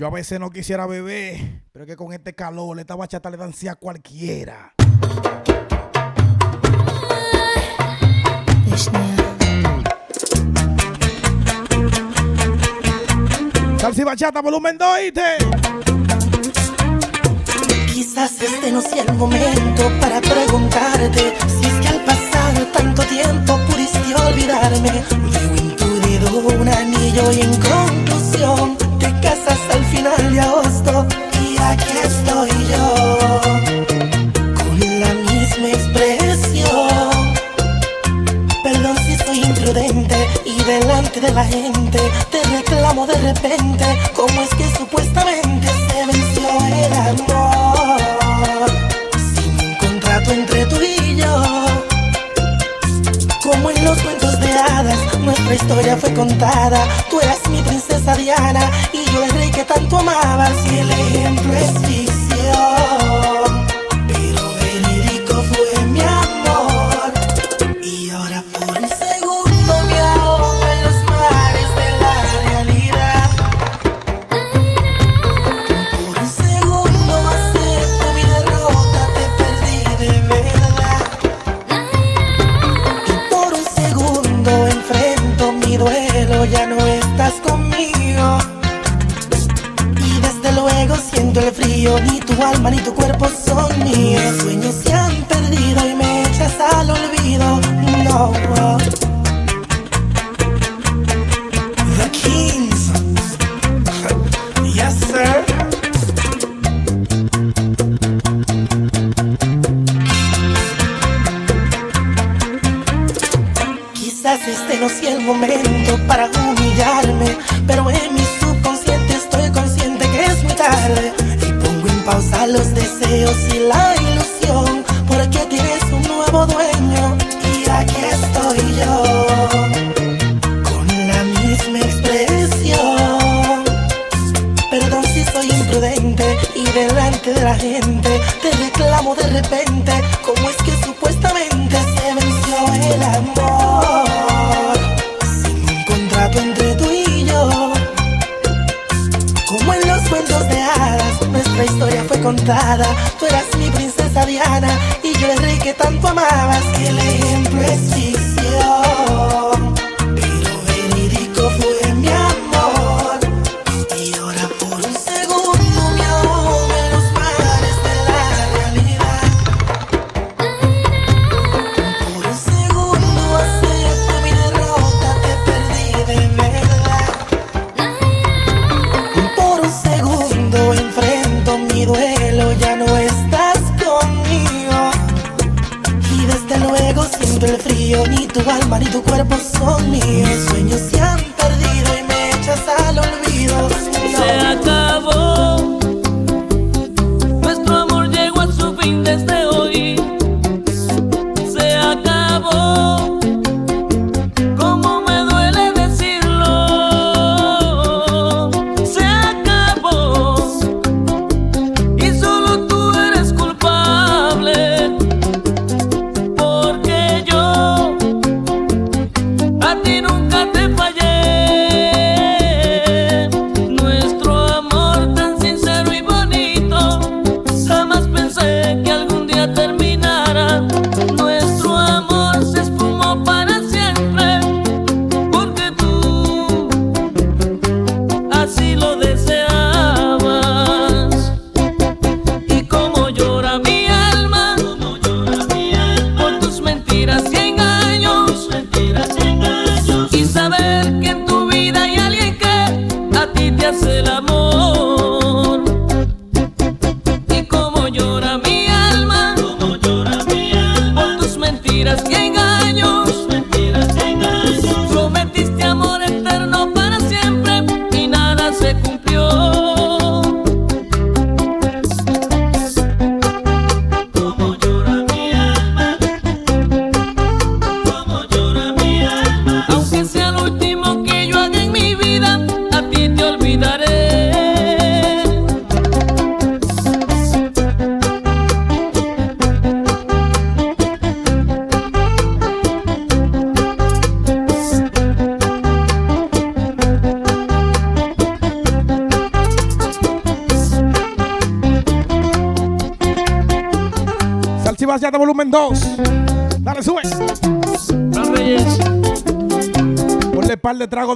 Yo a veces no quisiera beber, pero es que con este calor esta bachata le dan a cualquiera. Salsa y bachata, volumen 2, Quizás este no sea el momento para preguntarte si es que al pasar tanto tiempo pudiste olvidarme. Veo en un anillo y en conclusión te casaste final de agosto y aquí estoy yo con la misma expresión. Perdón si soy imprudente y delante de la gente te reclamo de repente cómo es que supuestamente se venció el amor sin un contrato entre tú y yo. Como en los cuentos de hadas, nuestra historia fue contada. Tú eras mi princesa Diana y yo que tanto amabas. El ejemplo es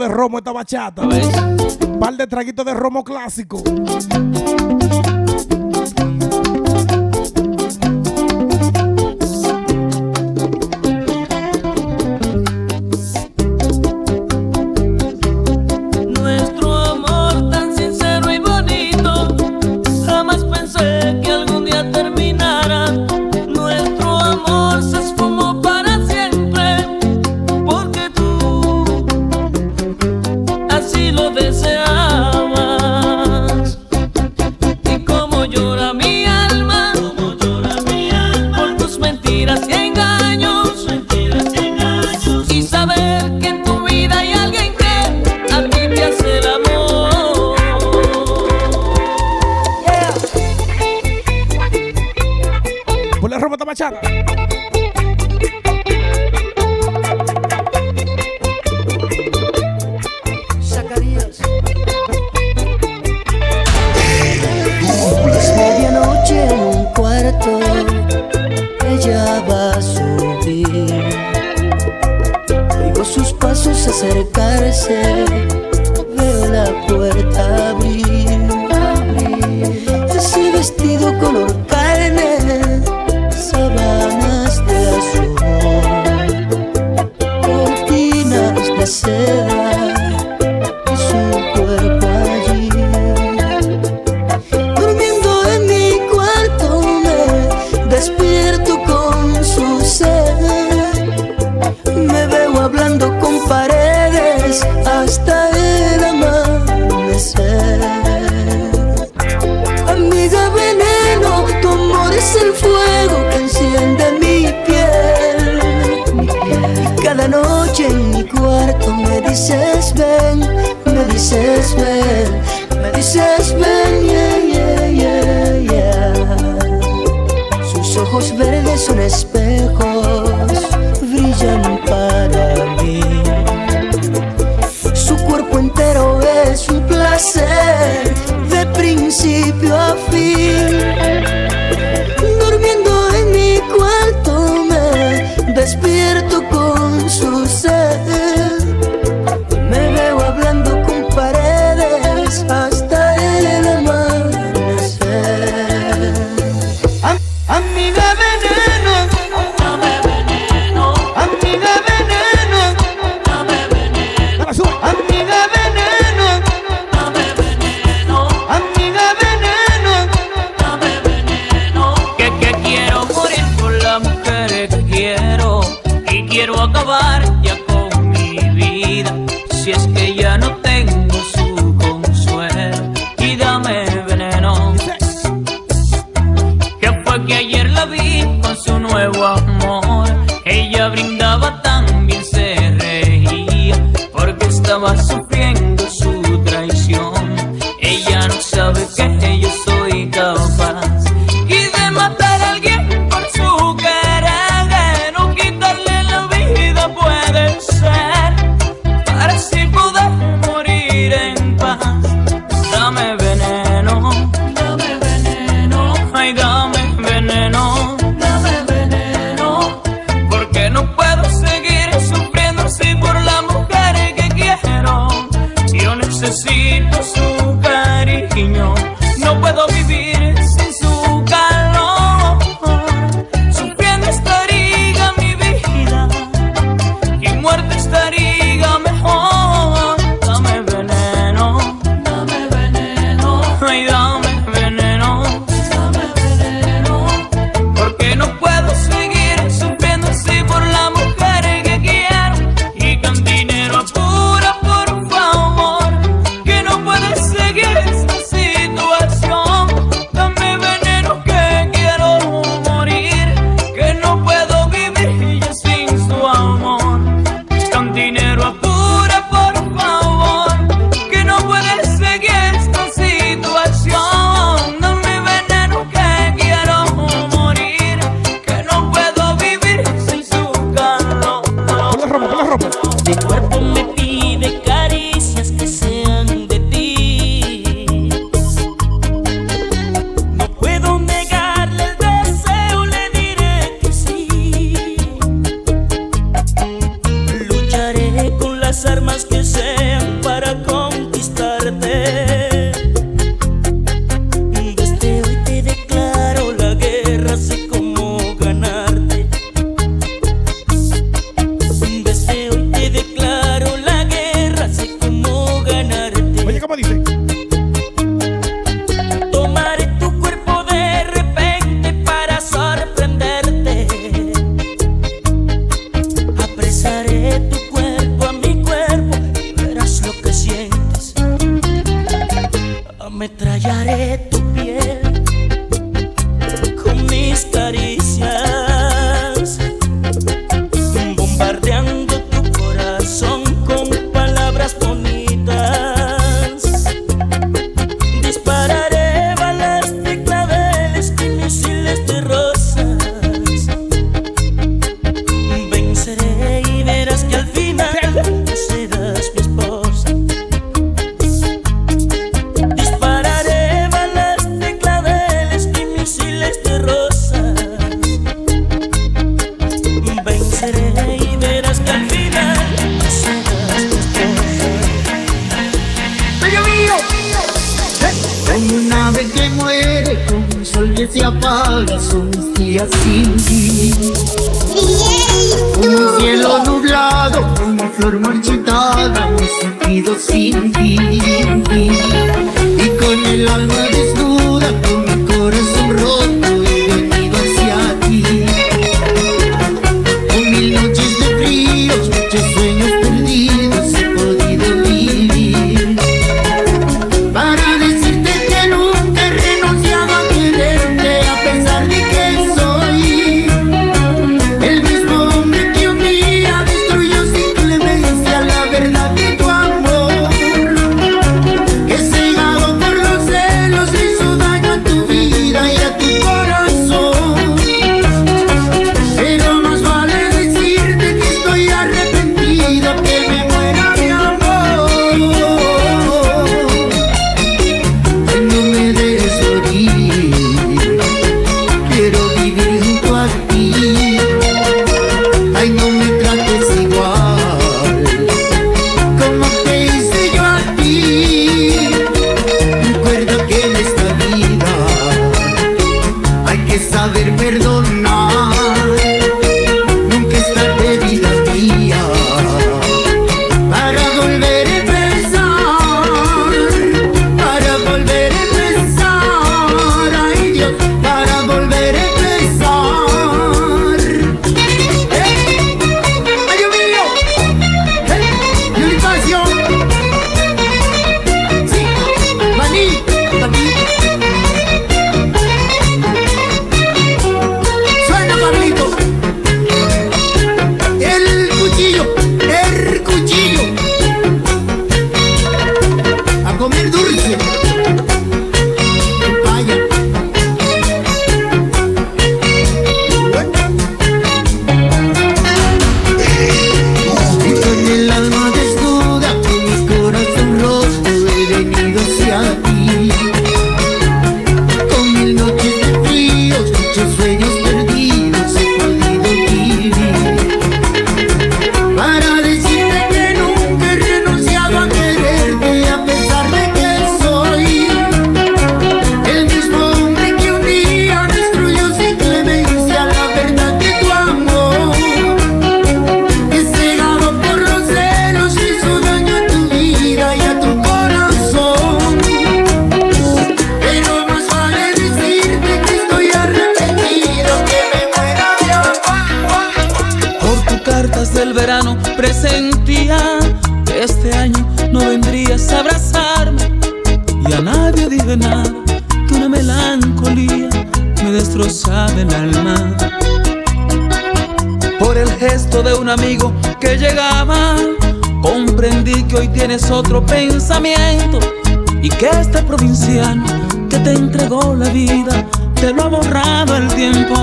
de romo esta bachata. Par de traguitos de romo clásico. hasta el amanecer. Amiga veneno, tu amor es el fuego que enciende mi piel. Cada noche en mi cuarto me dices ven, me dices ven, me dices ven, yeah, yeah, yeah, yeah. Sus ojos verdes son espejos the feel otro pensamiento y que este provinciano que te entregó la vida te lo ha borrado el tiempo.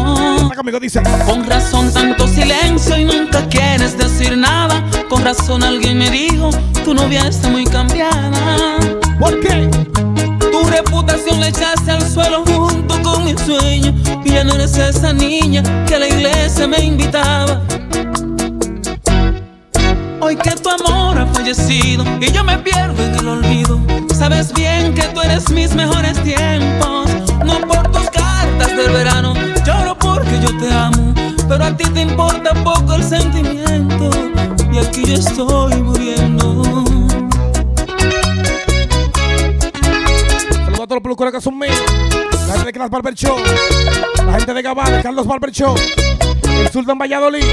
Con razón tanto silencio y nunca quieres decir nada. Con razón alguien me dijo, tu novia está muy cambiada. ¿Por qué? Tu reputación le echaste al suelo junto con mi sueño. Y ya no eres esa niña que a la iglesia me invitaba. Hoy que tu amor y yo me pierdo en el olvido. Sabes bien que tú eres mis mejores tiempos. No por tus cartas del verano, lloro porque yo te amo. Pero a ti te importa poco el sentimiento. Y aquí yo estoy muriendo. Saludos a todos los peluqueros que son míos. La gente de Clash Barber Show. La gente de Gabana, Carlos Barber Show. El Sultan Valladolid.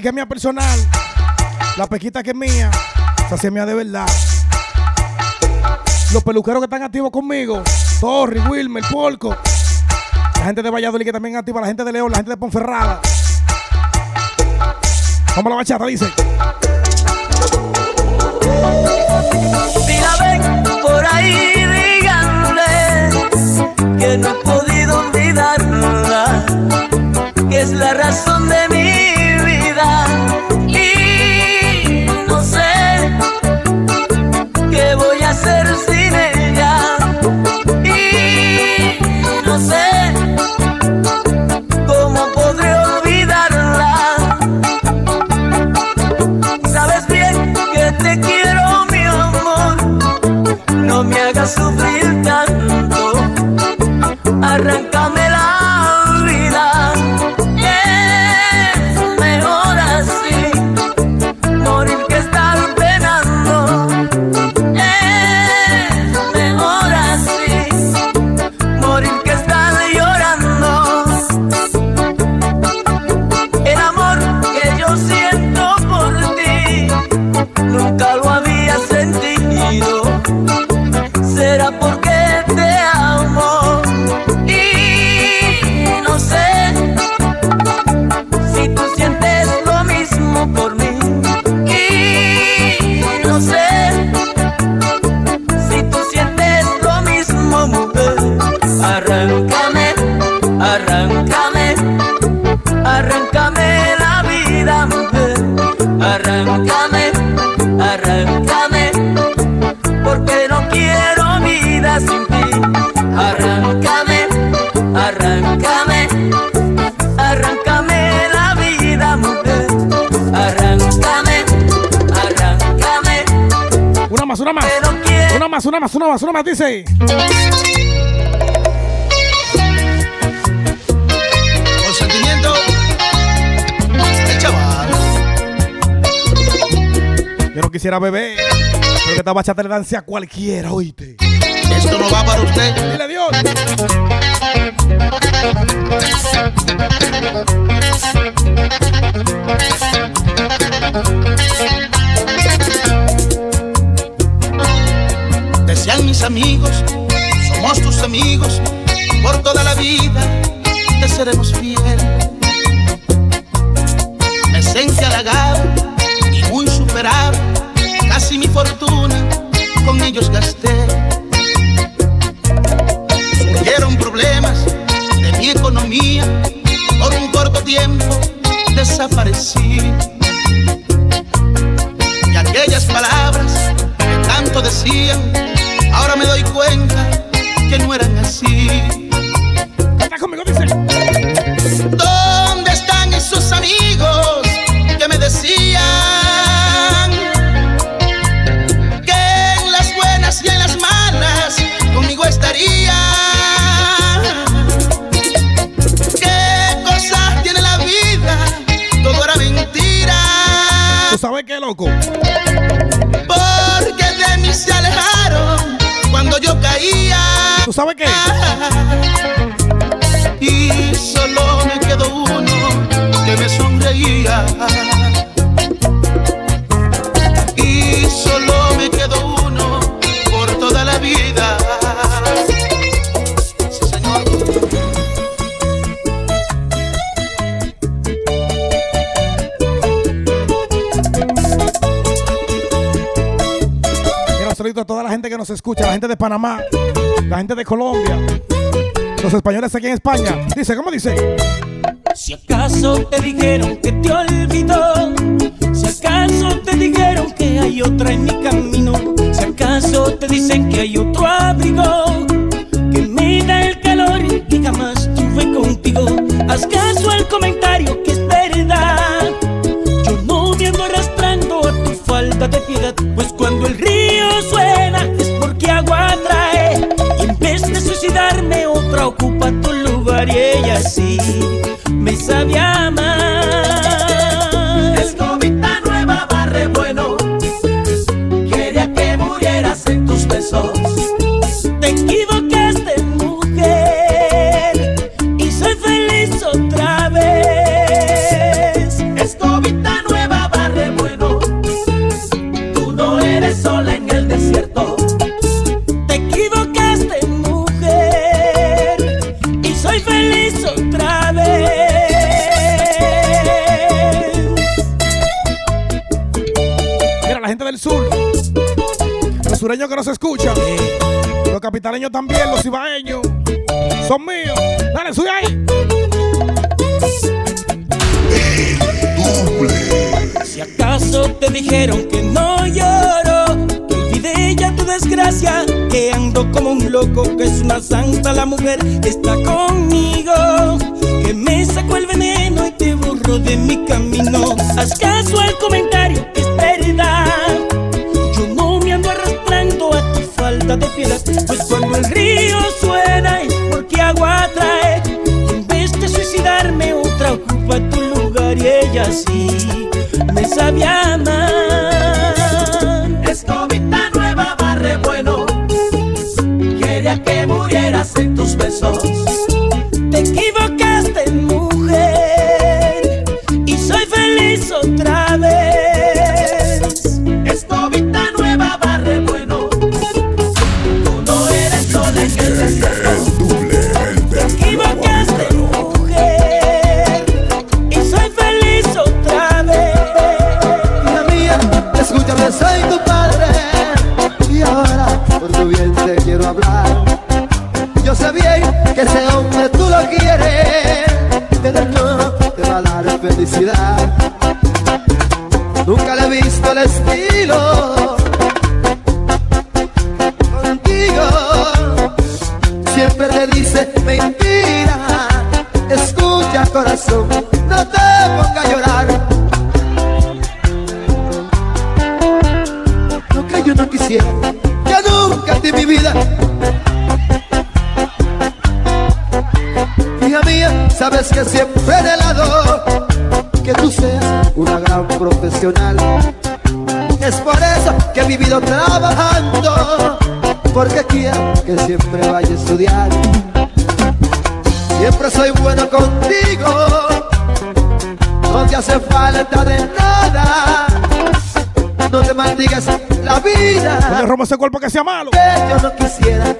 Que es mía personal. La pequita que es mía. Esa sí es mía de verdad. Los peluqueros que están activos conmigo. Torri, Wilmer, Polco. La gente de Valladolid que también activa. La gente de León, la gente de Ponferrada. Vamos a la bachata, dice. Si la ven por ahí. una más, una más, una más, dice. sentimiento chaval. Yo no quisiera beber, pero que esta bachata le a cualquiera, oíste. Esto no va para usted. Dile adiós. mis amigos, somos tus amigos, por toda la vida te seremos fiel. Me sentí halagado y muy superado, casi mi fortuna con ellos gasté. Surgieron problemas de mi economía, por un corto tiempo desaparecí. escucha, la gente de Panamá, la gente de Colombia, los españoles aquí en España. Dice, ¿cómo dice? Si acaso te dijeron que te olvidó, si acaso te dijeron que hay otra en mi camino, si acaso te dicen que hay otro abrigo, que me da el calor que jamás tuve contigo, haz caso al comentario que así. Me sabía capitaleños también, los ibaeños. Son míos. Dale, sube ahí. Si acaso te dijeron que no lloro, que olvidé ya tu desgracia, que ando como un loco, que es una santa la mujer que está conmigo, que me sacó el veneno y te borró de mi camino. Haz caso al ese cuerpo que sea malo. Yo no quisiera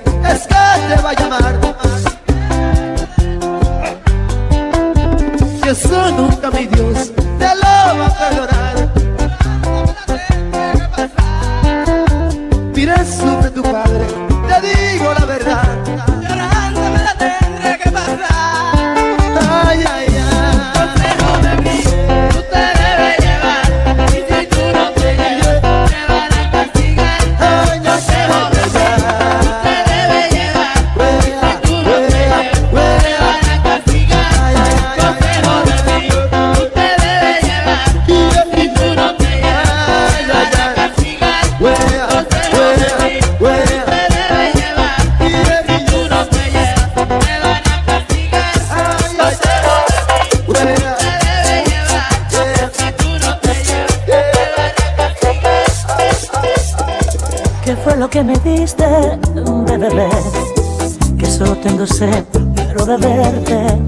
sed, pero de verte.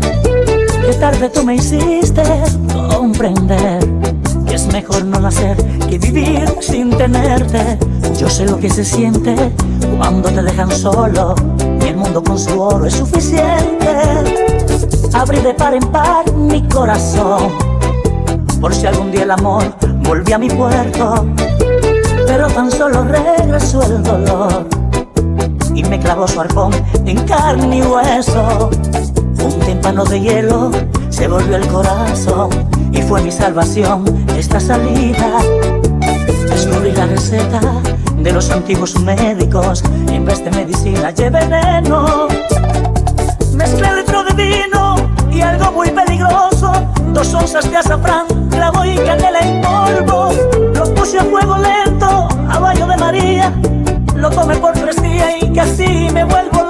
Que tarde tú me hiciste comprender que es mejor no nacer que vivir sin tenerte. Yo sé lo que se siente cuando te dejan solo y el mundo con su oro es suficiente. Abrí de par en par mi corazón por si algún día el amor volvió a mi puerto, pero tan solo regresó el dolor me clavó su arpón en carne y hueso. Un tímpano de hielo se volvió el corazón y fue mi salvación esta salida. Descubrí la receta de los antiguos médicos en vez de medicina llevé veneno. Mezclé litro de vino y algo muy peligroso, dos onzas de azafrán, clavo y canela en polvo. Lo puse a fuego lento, a baño de María, lo tomé por fresía y casi me vuelvo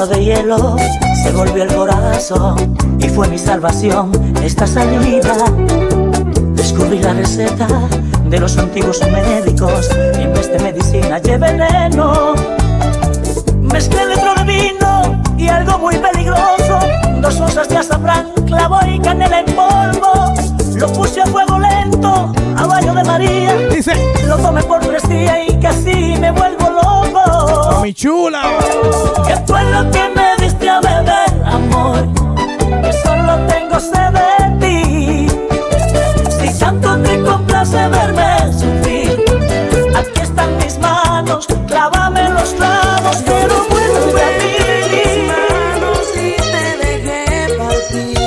De hielo se volvió el corazón y fue mi salvación esta salida. Descubrí la receta de los antiguos médicos y en vez de medicina llevé veneno. Mezclé litro de vino y algo muy peligroso, dos onzas de azafrán, clavo y canela en polvo. Lo puse a fuego lento, a baño de María. Dice, Lo tomé chula. ¿Qué fue lo que me diste a beber, amor? Que solo tengo sed de ti. Si tanto te complace verme sufrir, aquí están mis manos, clávame los clavos, pero vuelve a mí. manos y te dejé partir.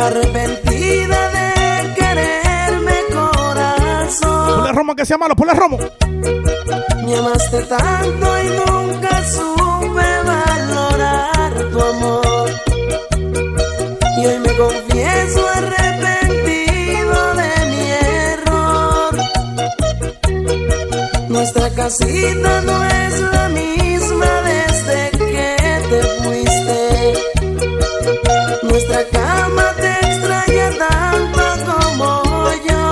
Arrepentida de quererme corazón. Ponle romo que sea malo, ponle romo. Casita no es la misma desde que te fuiste. Nuestra cama te extraña tanto como yo.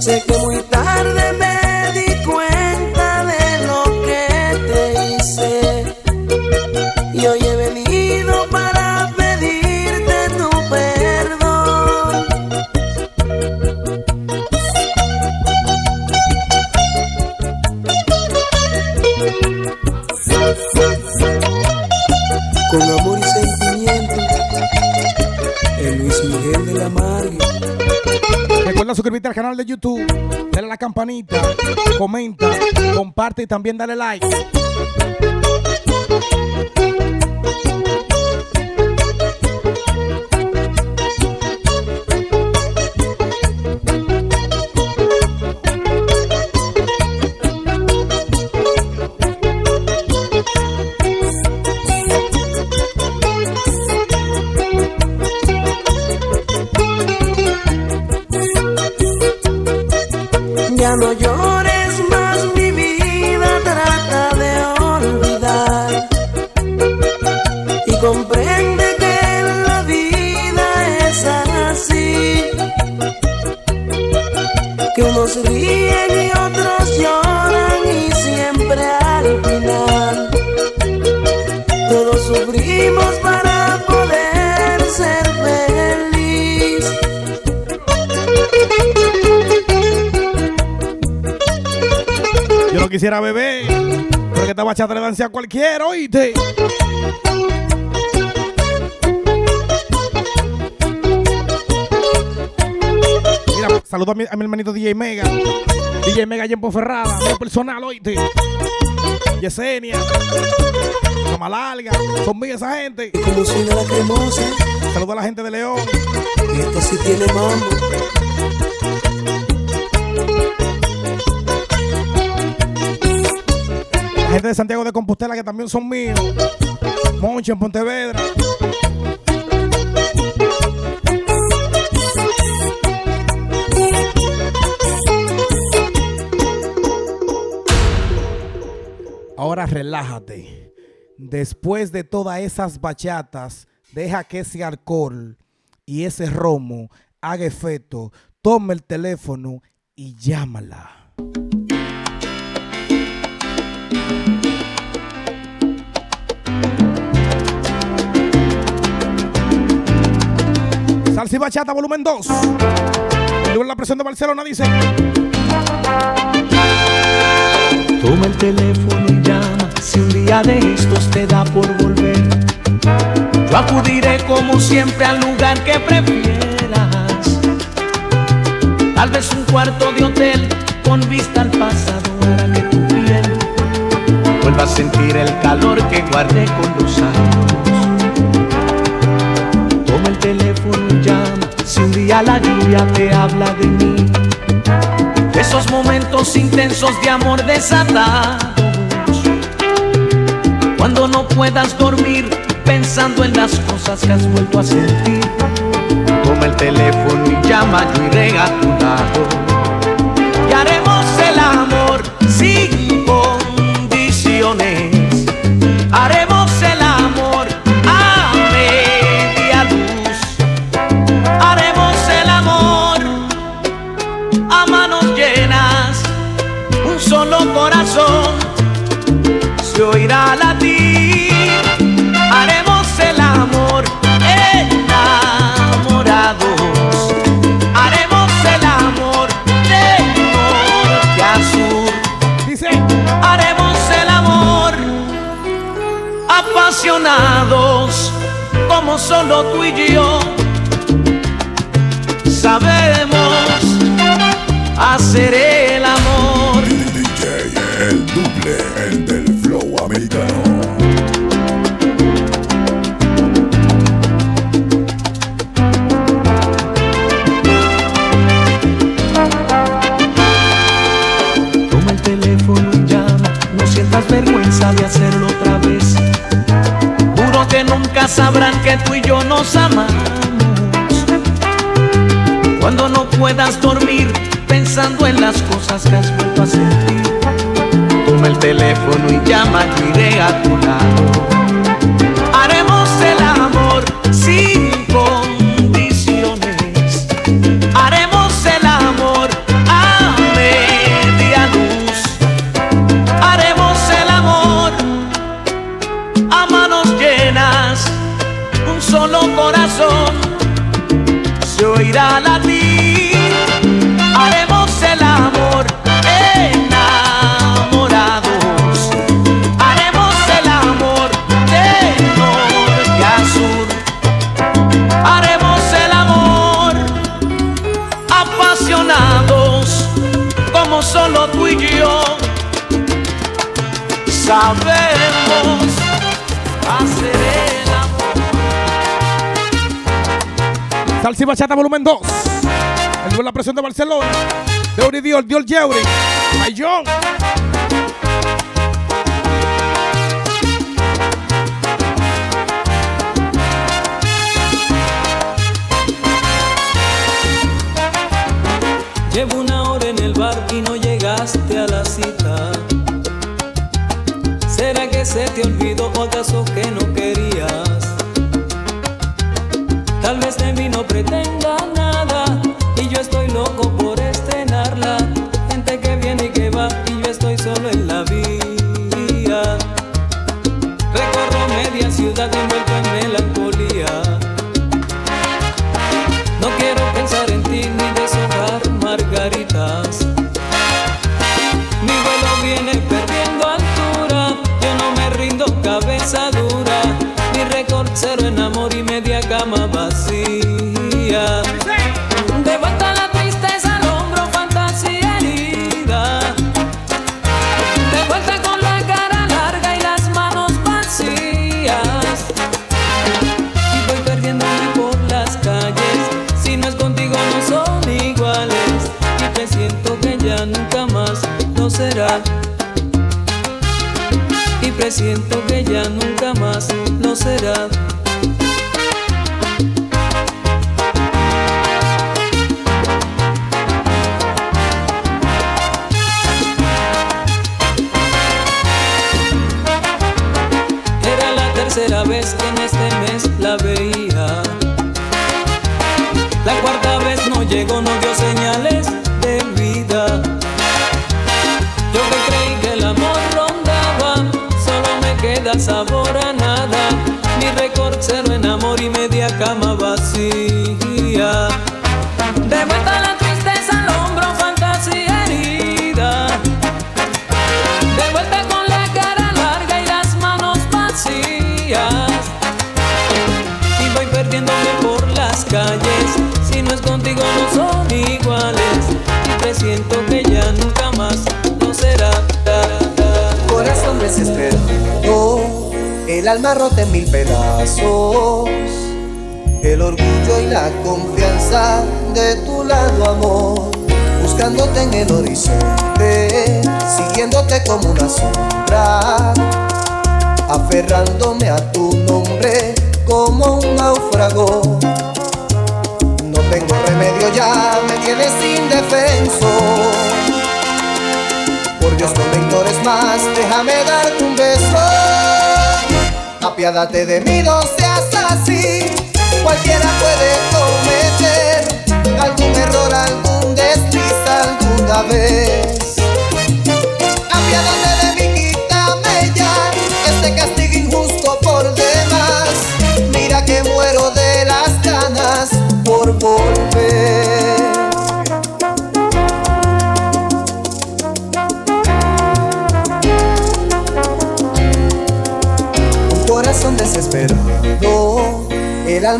Sé que muy tarde me Suscribirte al canal de YouTube, dale a la campanita, comenta, comparte y también dale like. Esta bachata le dancea a cualquiera, oíste. Mira, saludo a mi, a mi hermanito DJ Mega. DJ Mega allá en Ponferrada, mi personal, oíste. Yesenia, Cama Larga, son esa gente. Como suena la cremosa, Saludo a la gente de León. y esto sí tiene mambo. De Santiago de Compostela que también son míos. Moncho en Pontevedra. Ahora relájate. Después de todas esas bachatas, deja que ese alcohol y ese romo haga efecto. Toma el teléfono y llámala. Salsa y bachata volumen 2. Luego la presión de Barcelona dice. Toma el teléfono y llama si un día de estos te da por volver. Yo acudiré como siempre al lugar que prefieras. Tal vez un cuarto de hotel con vista al pasado para que tu piel vuelva a sentir el calor que guardé con los años. El teléfono llama si un día la lluvia te habla de mí esos momentos intensos de amor desatados. Cuando no puedas dormir pensando en las cosas que has vuelto a sentir. Toma el teléfono y llama, yo iré a tu lado. Como solo tú y yo. Sabemos hacer nunca sabrán que tú y yo nos amamos. Cuando no puedas dormir pensando en las cosas que has vuelto a sentir. Toma el teléfono y llama, yo iré a tu lado. Haremos el amor enamorados. Haremos el amor de norte a sur. Haremos el amor apasionados como solo tú y yo sabemos Salsa y bachata volumen 2. El la presión de Barcelona. De Uri Dior, Dior Yeuri. Ay, John. Llevo una hora en el bar y no llegaste a la cita. ¿Será que se te olvidó o acaso que no presiento que ya nunca más lo será. Alma rota en mil pedazos. El orgullo y la confianza de tu lado, amor. Buscándote en el horizonte, siguiéndote como una sombra. Aferrándome a tu nombre como un náufrago. No tengo remedio ya, me tienes indefenso. Por Dios no me ignores más, déjame darte un beso. Apiádate de mí, no seas así. Cualquiera puede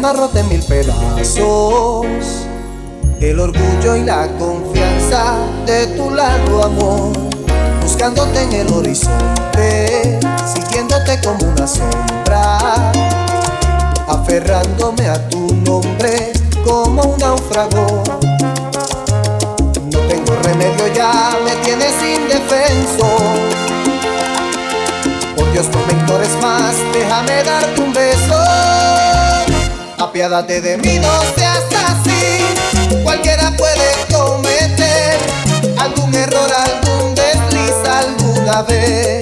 alma rota mil pedazos. El orgullo y la confianza de tu lado, amor. Buscándote en el horizonte, siguiéndote como una sombra. Aferrándome a tu nombre como un náufrago. No tengo remedio ya, me tienes indefenso. Por Dios no me más, déjame darte un beso. Apiádate de mí, no seas así. Cualquiera puede cometer algún error, algún desliz alguna vez.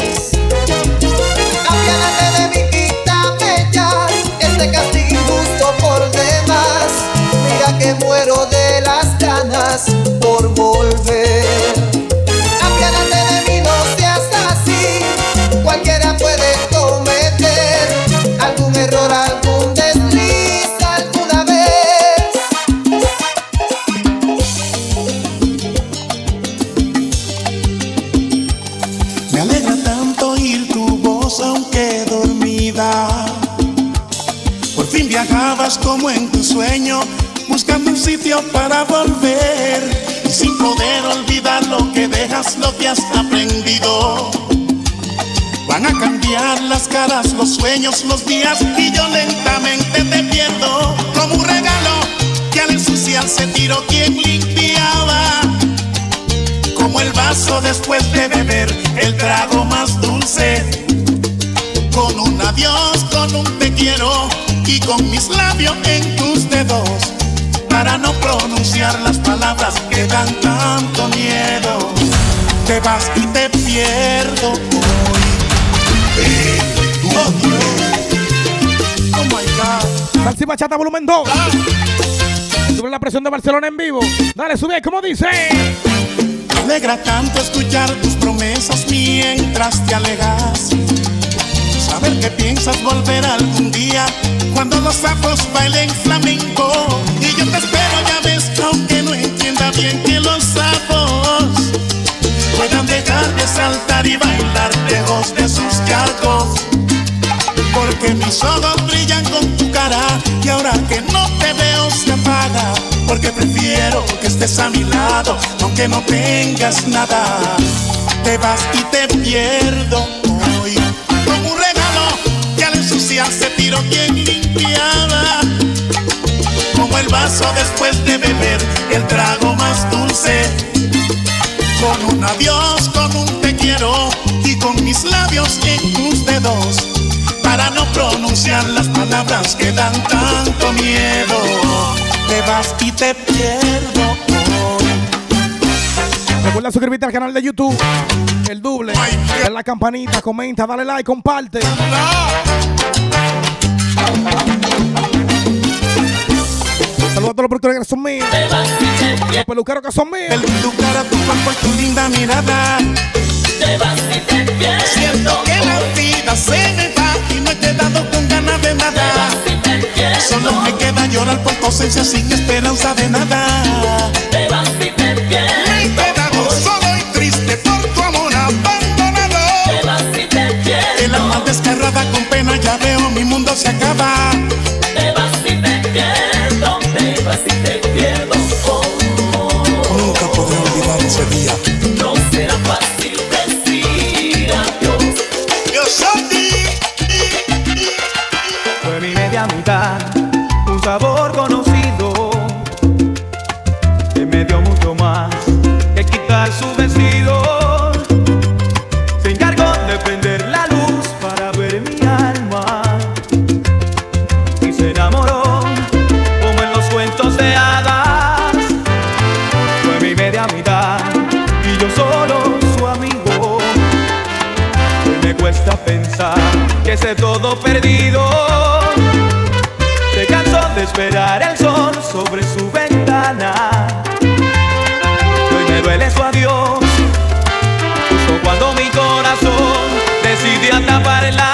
Buscando un sitio para volver. Sin poder olvidar lo que dejas, lo que has aprendido. Van a cambiar las caras, los sueños, los días y yo lentamente te pierdo como un regalo que al ensuciarse tiró quien limpiaba como el vaso después de beber el trago más dulce. Con un adiós, con un te quiero y con mis labios en dedos. Para no pronunciar las palabras que dan tanto miedo. Te vas y te pierdo hoy. Oh. Oh my God. Salsi Bachata volumen 2. Sube la presión de Barcelona en vivo. Dale, sube, ¿cómo dice? Me alegra tanto escuchar tus promesas mientras te alegas. Saber que piensas volver algún día cuando los sapos bailen flamenco. Y yo te espero, ya ves, aunque no entienda bien que los sapos puedan dejar de saltar y bailar lejos de sus cargos. Porque mis ojos brillan con tu cara y ahora que no te veo se apaga. Porque prefiero que estés a mi lado, aunque no tengas nada. Te vas y te pierdo sucia se tiró quien limpiaba. Como el vaso después de beber el trago más dulce. Con un adiós, con un te quiero y con mis labios en tus dedos. Para no pronunciar las palabras que dan tanto miedo. Te vas y te pierdes. Recuerda suscribirte al canal de YouTube, el doble, en la campanita, comenta, dale like, comparte. Saludos a todos los productores que son míos, los peluqueros que son míos. El peluquero, tu cuerpo y tu linda mirada. Te vas y te pierdes. Siento que la vida se me va y no he quedado con ganas de nada. Te vas y te Solo me queda llorar por tu ausencia sin esperanza de nada. Te vas y te pierdes. se acabar. perdido. Se cansó de esperar el sol sobre su ventana. Hoy me duele su adiós, justo cuando mi corazón decidió taparla.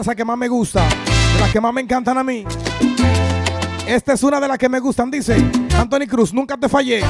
salsa que más me gusta, de las que más me encantan a mí. Esta es una de las que me gustan, dice Anthony Cruz, nunca te fallé.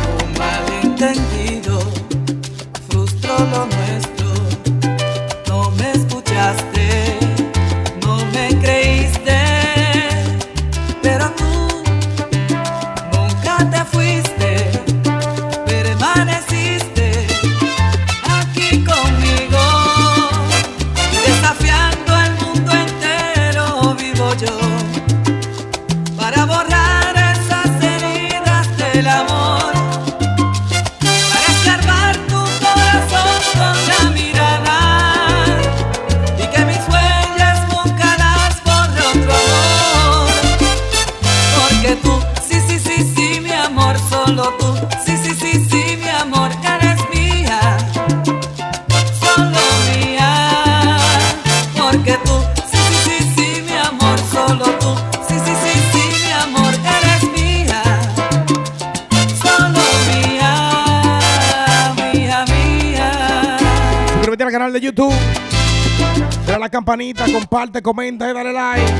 la campanita, comparte, comenta y dale like.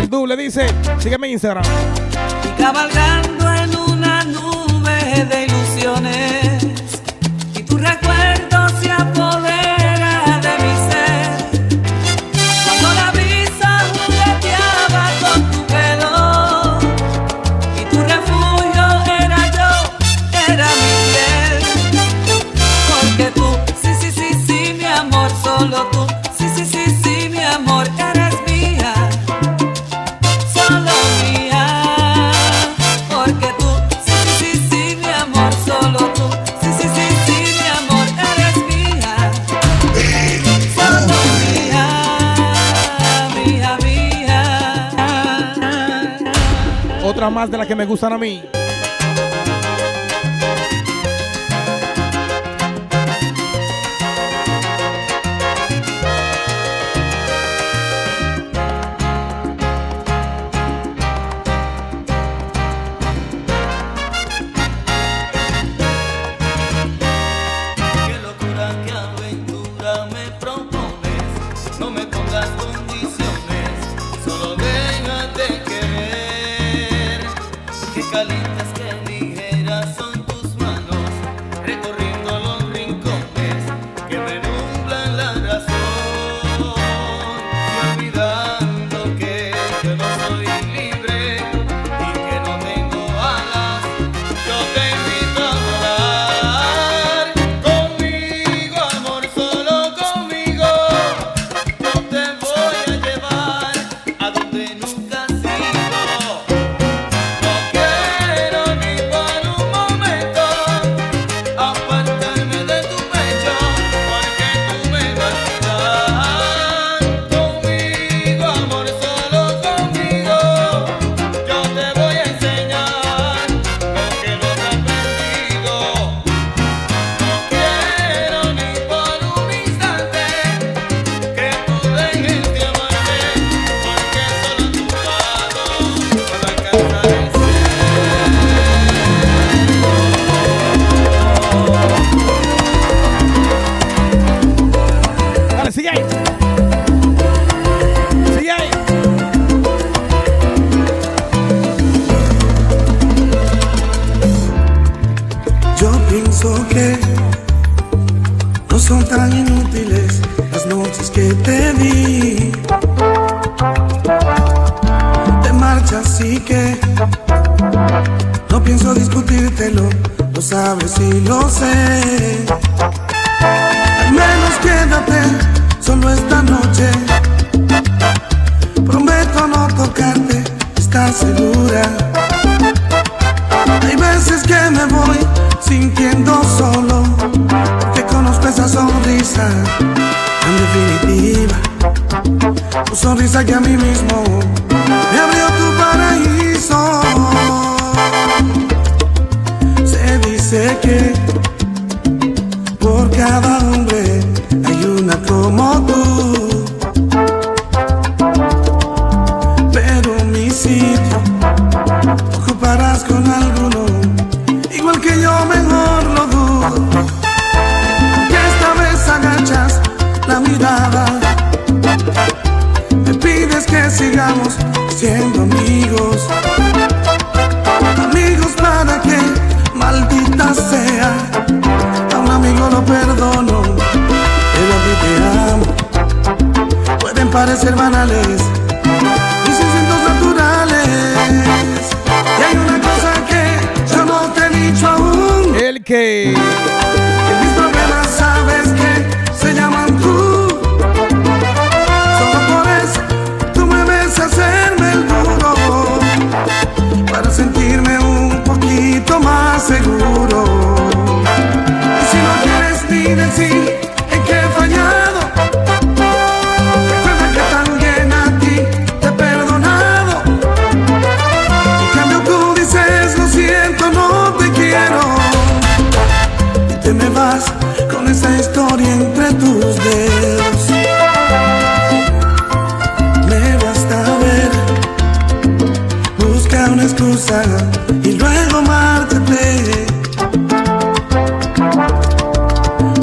El le dice, sígueme en Instagram. Y más de las que me gustan a mí. Sabes y lo sé. Al menos quédate solo esta noche. Prometo no tocarte, ¿estás segura? Hay veces que me voy sintiendo solo, porque conozco esa sonrisa. En definitiva, tu sonrisa que a mí mismo dice con esa historia entre tus dedos. Me basta ver, busca una excusa y luego mártate.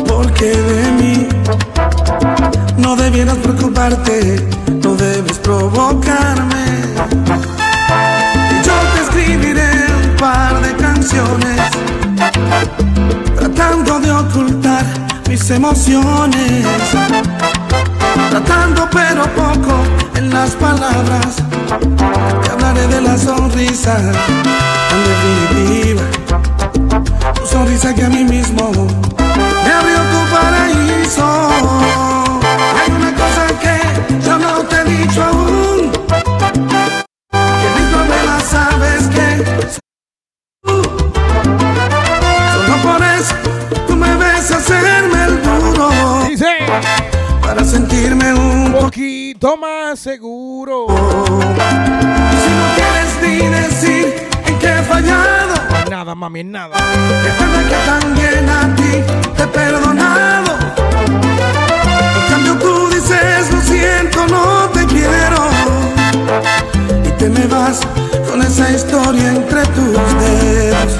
Porque de mí no debieras preocuparte, no debes provocarme. Emociones, tratando pero poco en las palabras. Te hablaré de la sonrisa, en definitiva, tu sonrisa que a mí mismo me abrió tu paraíso. Más seguro. Si no quieres ni decir en qué he fallado. Nada, mami, nada. Recuerda que también a ti te he perdonado. En cambio tú dices lo siento, no te quiero. Y te me vas con esa historia entre tus dedos.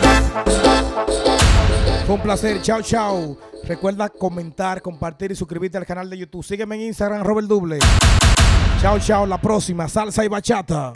Fue un placer. Chao, chao. Recuerda comentar, compartir y suscribirte al canal de YouTube. Sígueme en Instagram, Robert Duble. Chao, chao. La próxima, salsa y bachata.